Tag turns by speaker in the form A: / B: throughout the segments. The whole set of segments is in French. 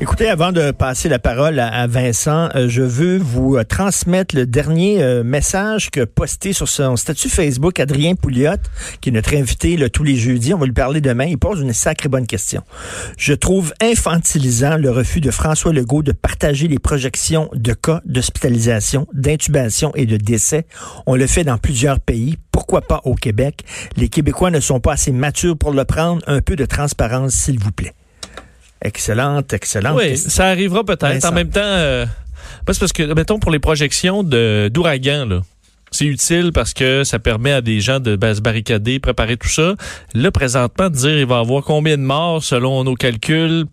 A: Écoutez, avant de passer la parole à, Vincent, euh, je veux vous euh, transmettre le dernier euh, message que posté sur son statut Facebook Adrien Pouliot, qui est notre invité tous les jeudis. On va lui parler demain. Il pose une sacrée bonne question. Je trouve infantilisant le refus de François Legault de partager les projections de cas d'hospitalisation, d'intubation et de décès. On le fait dans plusieurs pays. Pourquoi pas au Québec? Les Québécois ne sont pas assez matures pour le prendre. Un peu de transparence, s'il vous plaît. Excellente, excellente.
B: Oui, ça arrivera peut-être. En même temps, euh, parce que, mettons, pour les projections d'ouragan, là, c'est utile parce que ça permet à des gens de ben, se barricader, préparer tout ça. Là, présentement, de dire il va y avoir combien de morts selon nos calculs,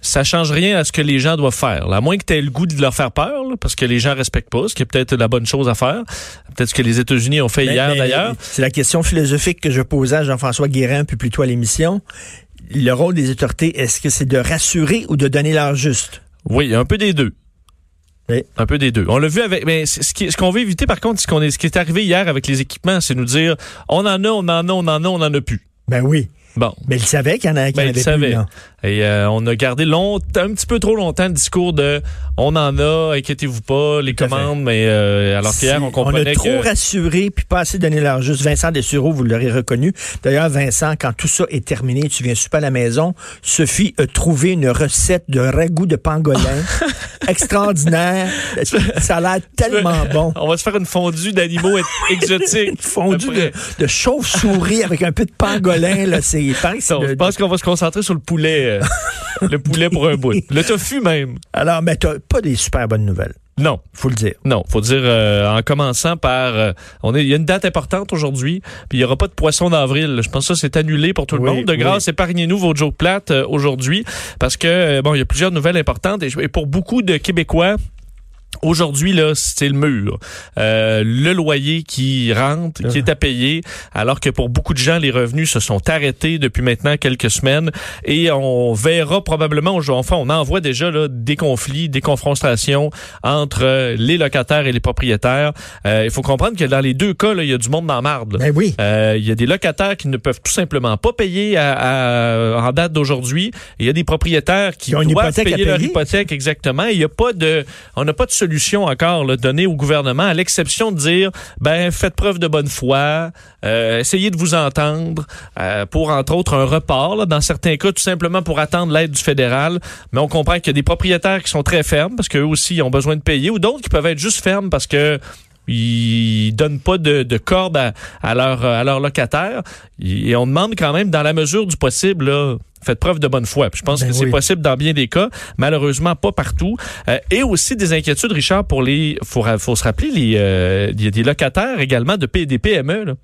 B: ça change rien à ce que les gens doivent faire. À moins que tu aies le goût de leur faire peur, parce que les gens respectent pas, ce qui est peut-être la bonne chose à faire. Peut-être ce que les États-Unis ont fait hier d'ailleurs.
A: C'est la question philosophique que je posais à Jean-François Guérin, puis plutôt à l'émission le rôle des autorités, est-ce que c'est de rassurer ou de donner l'heure juste?
B: Oui, un peu des deux. Oui. Un peu des deux. On l'a vu avec, mais ce qu'on veut éviter par contre, ce, qu'on est, ce qui est arrivé hier avec les équipements, c'est nous dire, on en a, on en a, on en a, on en a plus.
A: Ben oui.
B: Bon.
A: Mais il savait qu'il y en, a, ben, avait
B: plus. Et euh, on a gardé longtemps, un petit peu trop longtemps le discours de on en a, inquiétez-vous pas, les commandes, mais euh, alors qu'hier, on comprenait
A: On a trop rassuré puis pas assez donné l'heure juste. Vincent Dessureau, vous l'aurez reconnu. D'ailleurs, Vincent, quand tout ça est terminé, tu viens super à la maison, Sophie a trouvé une recette de ragoût de pangolin extraordinaire. Ça a l'air tellement bon.
B: On va se faire une fondue d'animaux exotiques. une
A: fondue de, de chauve-souris avec un peu de pangolin. Là, c'est,
B: je pense qu'on va se concentrer sur le poulet. Euh, le poulet pour un bout. Le tofu même.
A: Alors, mais t'as pas des super bonnes nouvelles.
B: Non,
A: faut le dire.
B: Non, faut dire euh, en commençant par euh, on est il y a une date importante aujourd'hui, puis il y aura pas de poisson d'avril. Je pense que ça c'est annulé pour tout le monde. De grâce, épargnez-nous vos jokes plates aujourd'hui parce que bon, il y a plusieurs nouvelles importantes et pour beaucoup de Québécois Aujourd'hui, là, c'est le mur. Euh, le loyer qui rentre, qui est à payer, alors que pour beaucoup de gens, les revenus se sont arrêtés depuis maintenant quelques semaines. Et on verra probablement, enfin, on en voit déjà là, des conflits, des confrontations entre les locataires et les propriétaires. Euh, il faut comprendre que dans les deux cas, là, il y a du monde dans la marde.
A: Ben oui.
B: Euh, il y a des locataires qui ne peuvent tout simplement pas payer à, en date d'aujourd'hui. Il y a des propriétaires qui, doivent payer, leur hypothèque exactement. Il y a pas de, on n'a pas de solution encore là, donnée au gouvernement, à l'exception de dire, ben faites preuve de bonne foi, euh, essayez de vous entendre euh, pour entre autres un report. Dans certains cas, tout simplement pour attendre l'aide du fédéral. Mais on comprend qu'il y a des propriétaires qui sont très fermes parce qu'eux aussi ont besoin de payer, ou d'autres qui peuvent être juste fermes parce que ils donnent pas de, de corde à, à leur à leurs locataires et on demande quand même dans la mesure du possible faites preuve de bonne foi. je pense ben que c'est possible dans bien des cas, malheureusement pas partout. Euh, et aussi des inquiétudes, Richard, pour les. Faut, faut se rappeler, les, euh, il y a des locataires également de des PME. Là.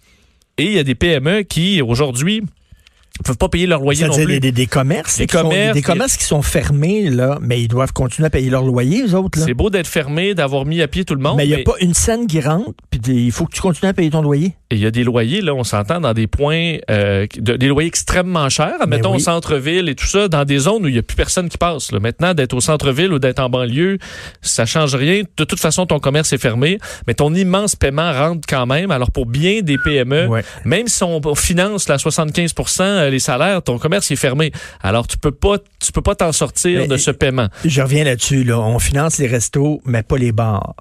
B: Et il y a des PME qui aujourd'hui ne peuvent pas payer leur loyer non plus.
A: Des, des, commerces, des, commerces, des commerces qui sont fermés là, mais ils doivent continuer à payer leur loyer les autres
B: C'est beau d'être fermé, d'avoir mis à pied tout le monde.
A: Mais il n'y a pas une scène qui rentre, puis il faut que tu continues à payer ton loyer.
B: Et il y a des loyers là, on s'entend dans des points, euh, des loyers extrêmement chers, mettons au centre-ville et tout ça, dans des zones où il n'y a plus personne qui passe. Là. Maintenant, d'être au centre-ville ou d'être en banlieue, ça change rien. De toute façon, ton commerce est fermé, mais ton immense paiement rentre quand même. Alors pour bien des PME, même si on finance la 75% euh, les salaires, ton commerce est fermé. Alors tu peux pas, tu peux pas t'en sortir de ce paiement.
A: Je reviens là-dessus. Là. On finance les restos, mais pas les bars.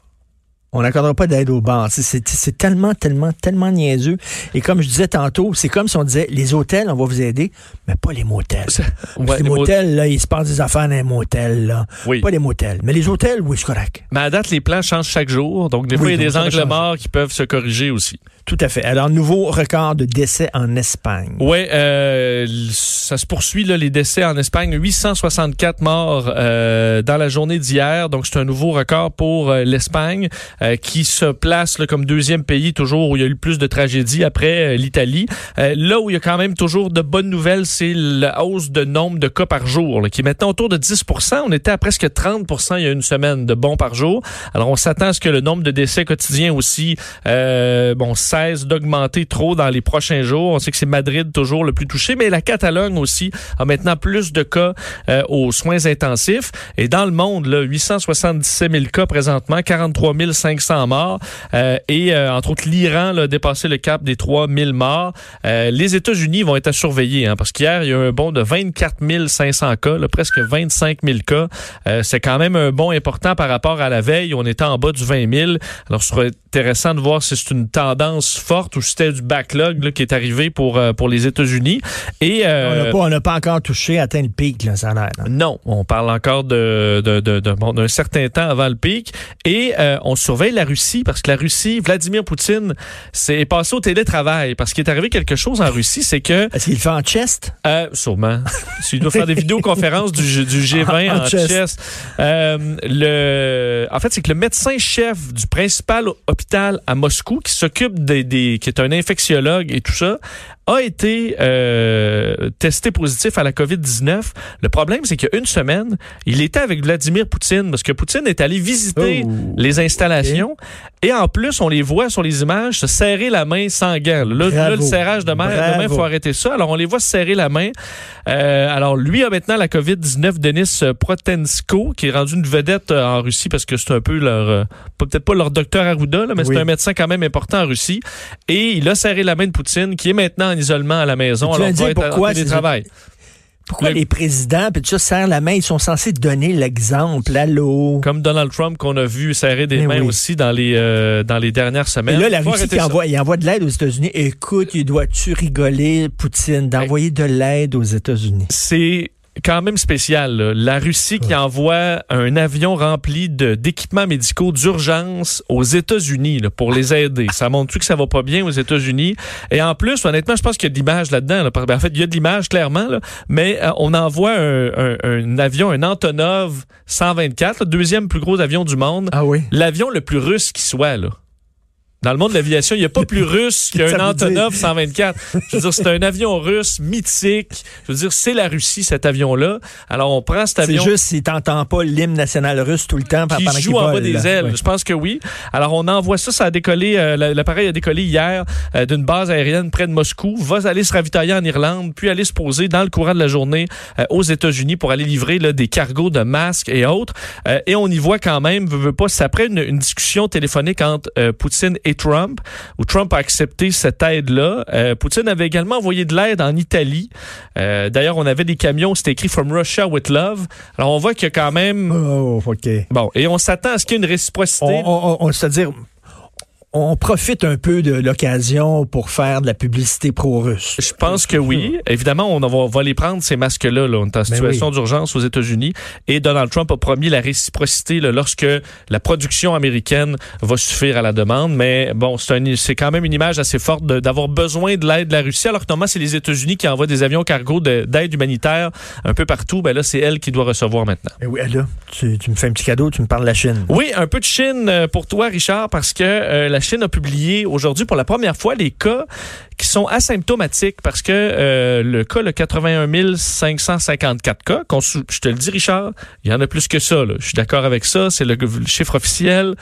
A: On n'accordera pas d'aide aux bars. C'est tellement, tellement, tellement niaiseux. Et comme je disais tantôt, c'est comme si on disait, les hôtels, on va vous aider, mais pas les motels. les, motels, là, il se passe des affaires dans les motels, là. Pas les motels. Mais les hôtels, oui, c'est correct.
B: Mais à date, les plans changent chaque jour. Donc, des fois, il y a des angles morts qui peuvent se corriger aussi.
A: Tout à fait. Alors, nouveau record de décès en Espagne.
B: Oui, euh, ça se poursuit, là, les décès en Espagne. 864 morts euh, dans la journée d'hier. Donc, c'est un nouveau record pour euh, l'Espagne. qui se place comme deuxième pays toujours où il y a eu le plus de tragédies après l'Italie. là où il y a quand même toujours de bonnes nouvelles, c'est la hausse de nombre de cas par jour, qui est maintenant autour de 10 On était à presque 30 il y a une semaine de bons par jour. Alors, on s'attend à ce que le nombre de décès quotidiens aussi, euh, bon, d'augmenter trop dans les prochains jours. On sait que c'est Madrid toujours le plus touché, mais la Catalogne aussi a maintenant plus de cas euh, aux soins intensifs. Et dans le monde, là, 877 000 cas présentement, 43 500 morts. Euh, et entre autres, l'Iran a dépassé le cap des 3 000 morts. les États-Unis vont être à surveiller, hein, parce qu'hier, il y a eu un bond de 24 500 cas, presque 25 000 cas. c'est quand même un bond important par rapport à la veille. On était en bas du 20 000. Alors, ce serait intéressant de voir si c'est une tendance forte ou c'était du backlog qui est arrivé pour, euh, pour les États-Unis.
A: Et euh, on n'a pas, encore touché, atteint le pic, là, ça a l'air.
B: Non, on parle encore de, de, de, d'un certain temps avant le pic. Et euh, on surveille la Russie parce que la Russie, Vladimir Poutine, c'est passé au télétravail parce qu'il est arrivé quelque chose en Russie, c'est que...
A: Est-ce qu'il fait en chest?
B: Euh, sûrement. S'il doit faire des vidéoconférences du, du G20 en, chest. le, en fait, c'est que le médecin-chef du principal hôpital à Moscou, qui s'occupe des, qui est un infectiologue et tout ça, a été euh, testé positif à la COVID-19. Le problème, c'est qu'il y a une semaine, il était avec Vladimir Poutine, parce que Poutine est allé visiter oh. les installations, et en plus, on les voit sur les images se serrer la main sans gants. Là, le serrage de main, il faut arrêter ça. Alors, on les voit se serrer la main. Euh, alors, lui a maintenant la COVID-19, Denis Protensko, qui est rendu une vedette euh, en Russie, parce que c'est un peu leur, euh, peut-être pas leur docteur Arruda, là, mais c'est un médecin quand même important en Russie. Et il a serré la main de Poutine, qui est maintenant isolement à la maison.
A: Alors, pourquoi. Pourquoi les présidents, puis ça, serrent la main, ils sont censés donner l'exemple, allô?
B: Comme Donald Trump qu'on a vu serrer des mains aussi dans les, euh, dans les dernières semaines.
A: Et là, la Russie qui envoie, il envoie de l'aide aux États-Unis. Écoute, il doit-tu rigoler, Poutine, d'envoyer de l'aide aux États-Unis?
B: C'est quand même spécial. La Russie qui envoie un avion rempli d'équipements médicaux d'urgence aux États-Unis pour les aider. Ça montre-tu que ça va pas bien aux États-Unis? Et en plus, honnêtement, je pense qu'il y a de l'image là-dedans. Ben, en fait, il y a de l'image clairement, mais euh, on envoie un, avion, un Antonov 124, le deuxième plus gros avion du monde.
A: Ah oui?
B: L'avion le plus russe qui soit. Là. Dans le monde de l'aviation, il n'y a pas plus russe qu'un Antonov 124. Je veux dire, c'est un avion russe mythique. Je veux dire, c'est la Russie, cet avion-là. Alors, on prend cet avion.
A: C'est juste s'il t'entend pas l'hymne national russe tout le temps
B: qui pendant joue en bas des ailes. Je pense que oui. Alors, on envoie ça. Ça a décollé, euh, l'appareil a décollé hier euh, d'une base aérienne près de Moscou. Va aller se ravitailler en Irlande, puis aller se poser dans le courant de la journée euh, aux États-Unis pour aller livrer là, des cargos de masques et autres. et on y voit quand même, veut, veut pas, c'est après une, une, discussion téléphonique entre Poutine et Trump, où Trump a accepté cette aide-là. Euh, Poutine avait également envoyé de l'aide en Italie. Euh, d'ailleurs, on avait des camions, c'était écrit From Russia with Love. Alors, on voit qu'il y a quand même...
A: Oh, OK.
B: Bon, et on s'attend à ce qu'il y ait une réciprocité.
A: On, c'est-à-dire on profite un peu de l'occasion pour faire de la publicité pro-russe.
B: Je pense que oui. Évidemment, on va, va les prendre, ces masques-là. Là. On est en ben situation d'urgence aux États-Unis. Et Donald Trump a promis la réciprocité là, lorsque la production américaine va suffire à la demande. Mais bon, c'est quand même une image assez forte d'avoir besoin de l'aide de la Russie. Alors que normalement, c'est les États-Unis qui envoient des avions cargo d'aide humanitaire un peu partout. Ben là, c'est elle qui doit recevoir maintenant.
A: Et oui, là, tu, me fais un petit cadeau, tu me parles de la Chine.
B: Oui, un peu de Chine euh, pour toi, Richard, parce que euh, la Chine a publié aujourd'hui pour la première fois les cas qui sont asymptomatiques parce que euh, le cas, le 81 554 cas, je te le dis, Richard, il y en a plus que ça. Je suis d'accord avec ça. C'est le chiffre officiel.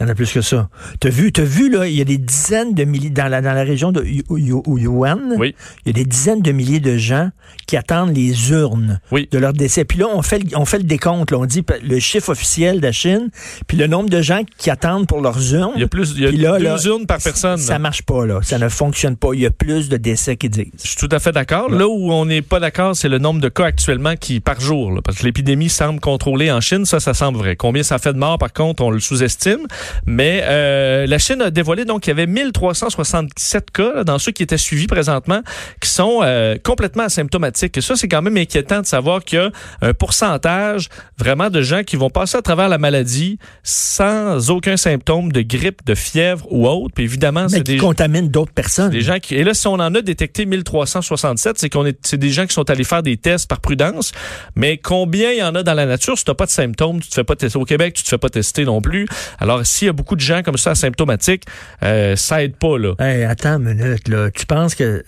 A: Il y en a plus que ça. T'as vu, t'as vu, là, il y a des dizaines de milliers, dans la, dans la région de Yuan,
B: oui.
A: il y a des dizaines de milliers de gens qui attendent les urnes de leur décès. Puis là, on fait, on fait le décompte, là, on dit le chiffre officiel de la Chine, puis le nombre de gens qui attendent pour leurs urnes.
B: Il y a plus, il y a deux urnes par personne.
A: Ça marche pas, là. Ça ne fonctionne pas. Il y a plus de décès qui disent.
B: Je suis tout à fait d'accord. Là où on n'est pas d'accord, c'est le nombre de cas actuellement qui, par jour, là, parce que l'épidémie semble contrôlée en Chine, ça, ça semble vrai. Combien ça fait de morts, par contre, on le sous-estime. Mais euh, la Chine a dévoilé donc qu'il y avait 1367 cas dans ceux qui étaient suivis présentement qui sont euh, complètement asymptomatiques. Et ça, c'est quand même inquiétant de savoir qu'il y a un pourcentage vraiment de gens qui vont passer à travers la maladie sans aucun symptôme de grippe, de fièvre ou autre. Puis évidemment,
A: c'est des contaminent d'autres personnes.
B: Des gens qui et là si on en a détecté 1367, c'est qu'on est c'est des gens qui sont allés faire des tests par prudence. Mais combien il y en a dans la nature? Si t'as pas de symptômes, tu te fais pas tester au Québec, tu te fais pas tester non plus. Alors s'il y a beaucoup de gens comme ça asymptomatiques, euh, ça aide pas là.
A: Hey, attends une minute là, tu penses que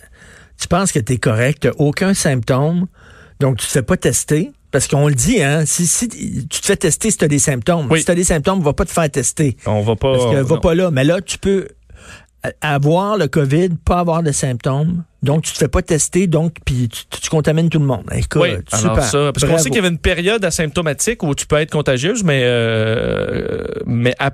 A: tu penses que t'es correct, t'as aucun symptôme, donc tu te fais pas tester? Parce qu'on le dit, hein, si, si tu te fais tester si tu as des symptômes. Si tu as des symptômes, on va pas te faire tester.
B: On va pas.
A: Parce que va pas là. Mais là, tu peux avoir le COVID, pas avoir de symptômes. Donc, tu te fais pas tester, donc, puis tu, contamines tout le monde.
B: Écoute, oui, alors ça, parce qu'on sait qu'il y avait une période asymptomatique où tu peux être contagieuse, mais, euh, mais à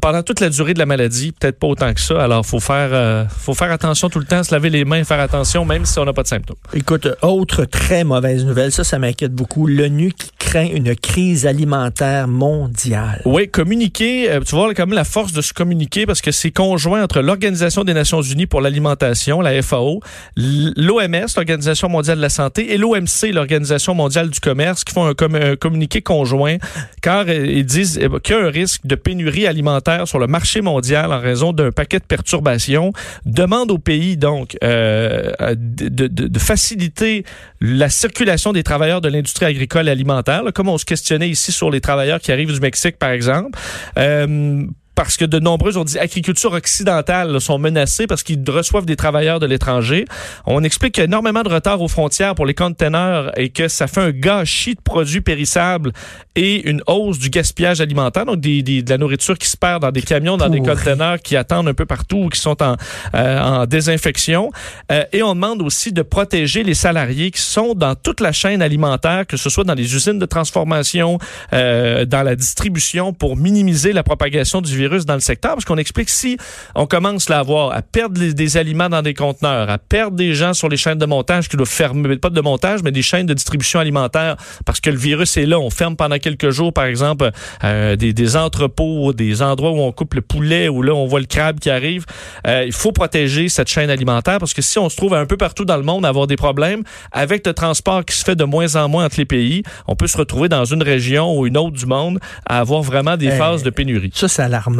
B: pendant toute la durée de la maladie, peut-être pas autant que ça. Alors, faut faire, euh, faut faire attention tout le temps, se laver les mains, faire attention, même si on n'a pas de symptômes.
A: Écoute, autre très mauvaise nouvelle, ça, ça m'inquiète beaucoup. L'ONU qui craint une crise alimentaire mondiale.
B: Oui, communiquer, euh, tu vois même la force de se communiquer parce que c'est conjoint entre l'Organisation des Nations Unies pour l'alimentation, la FAO, l'OMS, l'Organisation mondiale de la santé, et l'OMC, l'Organisation mondiale du commerce, qui font un, communiqué conjoint, car euh, ils disent qu'il y a un risque de pénurie alimentaire sur le marché mondial en raison d'un paquet de perturbations, demande au pays donc euh, de, de, faciliter la circulation des travailleurs de l'industrie agricole alimentaire, comme on se questionnait ici sur les travailleurs qui arrivent du Mexique par exemple. Euh, parce que de nombreuses, on dit, agriculture occidentale sont menacées parce qu'ils reçoivent des travailleurs de l'étranger. On explique qu'il y a énormément de retard aux frontières pour les conteneurs et que ça fait un gâchis de produits périssables et une hausse du gaspillage alimentaire, donc des, de la nourriture qui se perd dans des camions, dans des conteneurs qui attendent un peu partout ou qui sont en, euh, en désinfection. Euh, et on demande aussi de protéger les salariés qui sont dans toute la chaîne alimentaire, que ce soit dans les usines de transformation, euh, dans la distribution, pour minimiser la propagation du virus dans le secteur, parce qu'on explique si on commence là, à voir, à perdre des aliments dans des conteneurs, à perdre des gens sur les chaînes de montage qui doivent fermer, pas de montage, mais des chaînes de distribution alimentaire, parce que le virus est là. On ferme pendant quelques jours, par exemple, euh, des, des, entrepôts, des endroits où on coupe le poulet, où là, on voit le crabe qui arrive. Euh, il faut protéger cette chaîne alimentaire, parce que si on se trouve un peu partout dans le monde à avoir des problèmes, avec le transport qui se fait de moins en moins entre les pays, on peut se retrouver dans une région ou une autre du monde à avoir vraiment des phases de pénurie.
A: Ça, c'est alarmant.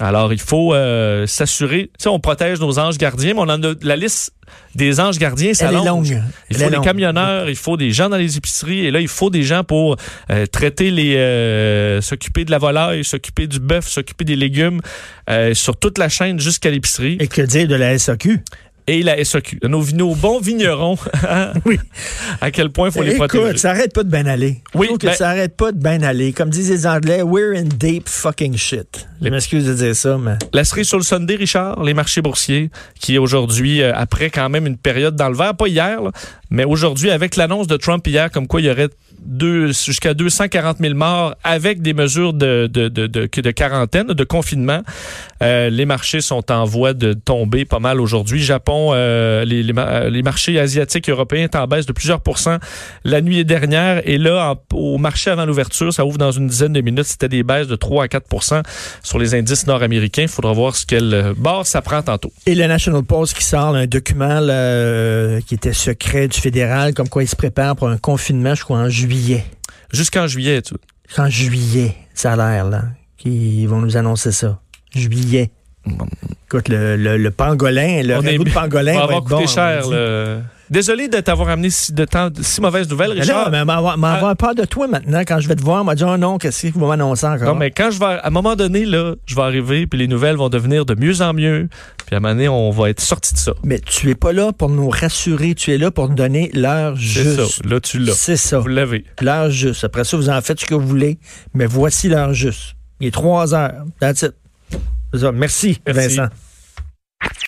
B: Alors, il faut euh, s'assurer. Tu sais, on protège nos anges gardiens, mais on en a la liste des anges gardiens, ça
A: longue.
B: Il faut des camionneurs, il faut des gens dans les épiceries, et là, il faut des gens pour euh, traiter les, euh, s'occuper de la volaille, s'occuper du bœuf, s'occuper des légumes, sur toute la chaîne jusqu'à l'épicerie.
A: Et que dire de la SAQ?
B: Et la SAQ. Nos, nos bons vignerons, oui. à quel point il faut les protéger.
A: Écoute, ça arrête pas de bien aller. Oui, que ben ça arrête pas de bien aller. Comme disent les Anglais, we're in deep fucking shit. Je m'excuse de dire ça, mais...
B: La cerise sur le Sunday, Richard, les marchés boursiers, qui aujourd'hui, euh, après quand même une période dans le vert, pas hier, mais aujourd'hui, avec l'annonce de Trump hier, comme quoi il y aurait jusqu'à 240 000 morts avec des mesures de, de, de, de, quarantaine, de confinement, euh, les marchés sont en voie de tomber pas mal aujourd'hui. Japon euh, les, les, marchés asiatiques et européens est en baisse de plusieurs pourcents la nuit dernière. Et là, au marché avant l'ouverture, ça ouvre dans une dizaine de minutes. C'était des baisses de 3 à 4 sur les indices nord-américains. Il faudra voir ce quelle euh, barre ça prend tantôt.
A: Et le National Post qui sort un document qui était secret du fédéral, comme quoi il se prépare pour un confinement, je crois, en juillet.
B: Jusqu'en juillet, tu
A: En juillet, ça a l'air, là. Qu'ils vont nous annoncer ça. Juillet. Écoute, le, le, pangolin, le ragoût de pangolin va, va,
B: coûter bon, cher. Désolé de t'avoir amené si, de temps, si mauvaise nouvelle, Richard.
A: Mais m'avoir ah. peur de toi maintenant. Quand je vais te voir, m'a dit, oh non, qu'est-ce que vous m'annoncez encore?
B: Non, mais quand je vais, à un moment donné, là, je vais arriver, puis les nouvelles vont devenir de mieux en mieux. Puis à un moment donné, on va être sorti de ça.
A: Mais tu es pas là pour nous rassurer. Tu es là pour nous donner l'heure juste.
B: C'est ça. Là, tu l'as.
A: C'est ça.
B: Vous l'avez.
A: L'heure juste. Après ça, vous en faites ce que vous voulez. Mais voici l'heure juste. Il est trois heures. That's it. Merci, Merci. Vincent.